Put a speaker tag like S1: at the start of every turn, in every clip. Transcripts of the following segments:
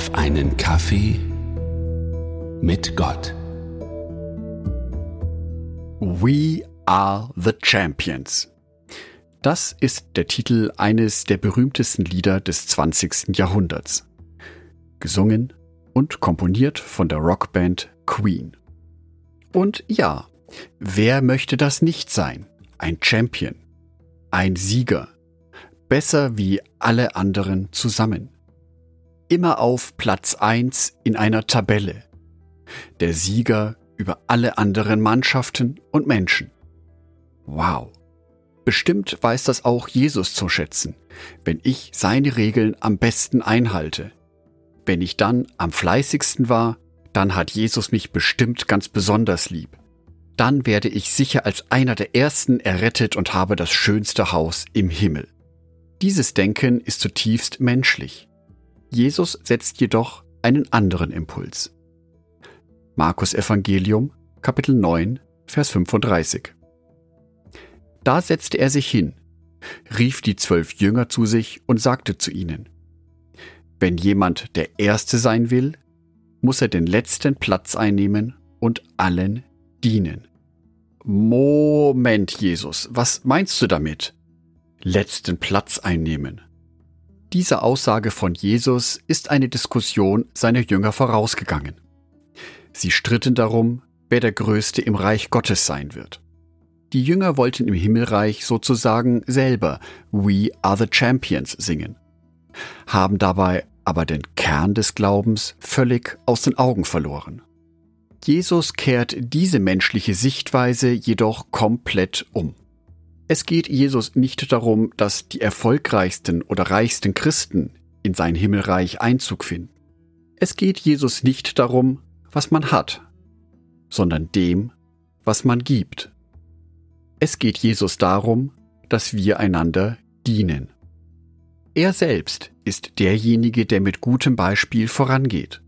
S1: auf einen Kaffee mit Gott.
S2: We are the Champions. Das ist der Titel eines der berühmtesten Lieder des 20. Jahrhunderts. Gesungen und komponiert von der Rockband Queen. Und ja, wer möchte das nicht sein? Ein Champion, ein Sieger, besser wie alle anderen zusammen. Immer auf Platz eins in einer Tabelle. Der Sieger über alle anderen Mannschaften und Menschen. Wow. Bestimmt weiß das auch Jesus zu schätzen, wenn ich seine Regeln am besten einhalte. Wenn ich dann am fleißigsten war, dann hat Jesus mich bestimmt ganz besonders lieb. Dann werde ich sicher als einer der Ersten errettet und habe das schönste Haus im Himmel. Dieses Denken ist zutiefst menschlich. Jesus setzt jedoch einen anderen Impuls. Markus Evangelium, Kapitel 9, Vers 35. Da setzte er sich hin, rief die zwölf Jünger zu sich und sagte zu ihnen, Wenn jemand der Erste sein will, muss er den letzten Platz einnehmen und allen dienen. Moment, Jesus, was meinst du damit? letzten Platz einnehmen. Diese Aussage von Jesus ist eine Diskussion seiner Jünger vorausgegangen. Sie stritten darum, wer der Größte im Reich Gottes sein wird. Die Jünger wollten im Himmelreich sozusagen selber We are the Champions singen, haben dabei aber den Kern des Glaubens völlig aus den Augen verloren. Jesus kehrt diese menschliche Sichtweise jedoch komplett um. Es geht Jesus nicht darum, dass die erfolgreichsten oder reichsten Christen in sein Himmelreich Einzug finden. Es geht Jesus nicht darum, was man hat, sondern dem, was man gibt. Es geht Jesus darum, dass wir einander dienen. Er selbst ist derjenige, der mit gutem Beispiel vorangeht.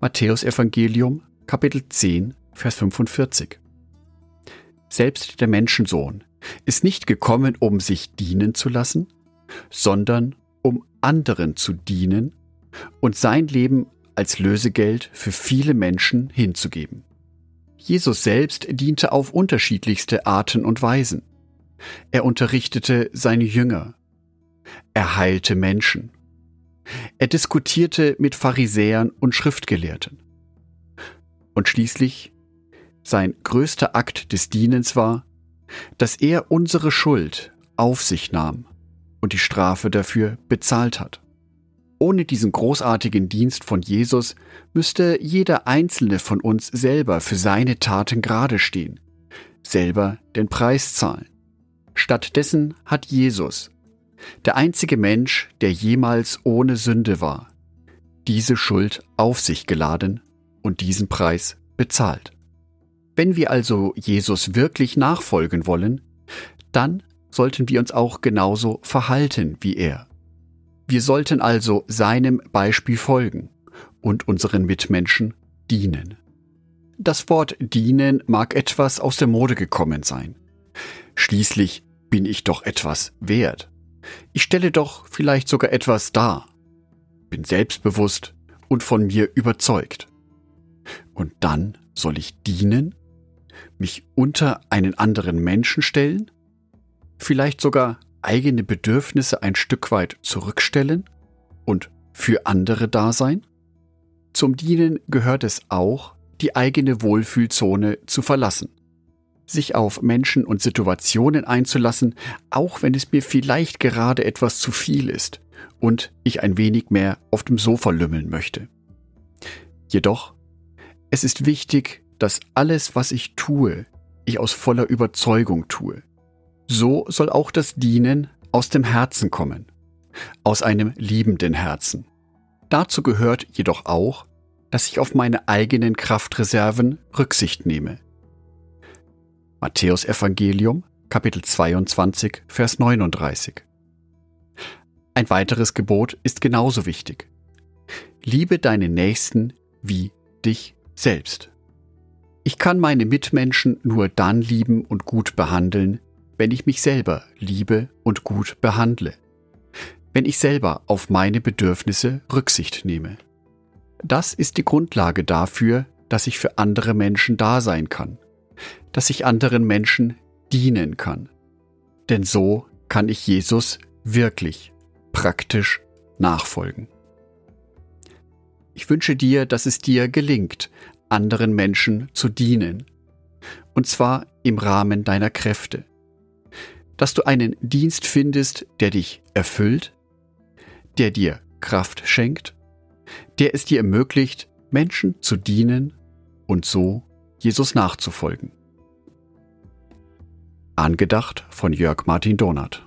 S2: Matthäus Evangelium, Kapitel 10, Vers 45 selbst der Menschensohn, ist nicht gekommen, um sich dienen zu lassen, sondern um anderen zu dienen und sein Leben als Lösegeld für viele Menschen hinzugeben. Jesus selbst diente auf unterschiedlichste Arten und Weisen. Er unterrichtete seine Jünger. Er heilte Menschen. Er diskutierte mit Pharisäern und Schriftgelehrten. Und schließlich sein größter Akt des Dienens war, dass er unsere Schuld auf sich nahm und die Strafe dafür bezahlt hat. Ohne diesen großartigen Dienst von Jesus müsste jeder einzelne von uns selber für seine Taten gerade stehen, selber den Preis zahlen. Stattdessen hat Jesus, der einzige Mensch, der jemals ohne Sünde war, diese Schuld auf sich geladen und diesen Preis bezahlt. Wenn wir also Jesus wirklich nachfolgen wollen, dann sollten wir uns auch genauso verhalten wie er. Wir sollten also seinem Beispiel folgen und unseren Mitmenschen dienen. Das Wort dienen mag etwas aus der Mode gekommen sein. Schließlich bin ich doch etwas wert. Ich stelle doch vielleicht sogar etwas dar. Bin selbstbewusst und von mir überzeugt. Und dann soll ich dienen? Mich unter einen anderen Menschen stellen, vielleicht sogar eigene Bedürfnisse ein Stück weit zurückstellen und für andere da sein? Zum Dienen gehört es auch, die eigene Wohlfühlzone zu verlassen, sich auf Menschen und Situationen einzulassen, auch wenn es mir vielleicht gerade etwas zu viel ist und ich ein wenig mehr auf dem Sofa lümmeln möchte. Jedoch, es ist wichtig, dass alles, was ich tue, ich aus voller Überzeugung tue. So soll auch das Dienen aus dem Herzen kommen, aus einem liebenden Herzen. Dazu gehört jedoch auch, dass ich auf meine eigenen Kraftreserven Rücksicht nehme. Matthäus Evangelium, Kapitel 22, Vers 39. Ein weiteres Gebot ist genauso wichtig. Liebe deinen Nächsten wie dich selbst. Ich kann meine Mitmenschen nur dann lieben und gut behandeln, wenn ich mich selber liebe und gut behandle. wenn ich selber auf meine Bedürfnisse Rücksicht nehme. Das ist die Grundlage dafür, dass ich für andere Menschen da sein kann, dass ich anderen Menschen dienen kann. Denn so kann ich Jesus wirklich praktisch nachfolgen. Ich wünsche dir, dass es dir gelingt, anderen Menschen zu dienen, und zwar im Rahmen deiner Kräfte, dass du einen Dienst findest, der dich erfüllt, der dir Kraft schenkt, der es dir ermöglicht, Menschen zu dienen und so Jesus nachzufolgen. Angedacht von Jörg Martin Donath.